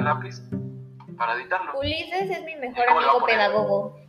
lápiz para editarlo. Ulises es mi mejor amigo pedagogo.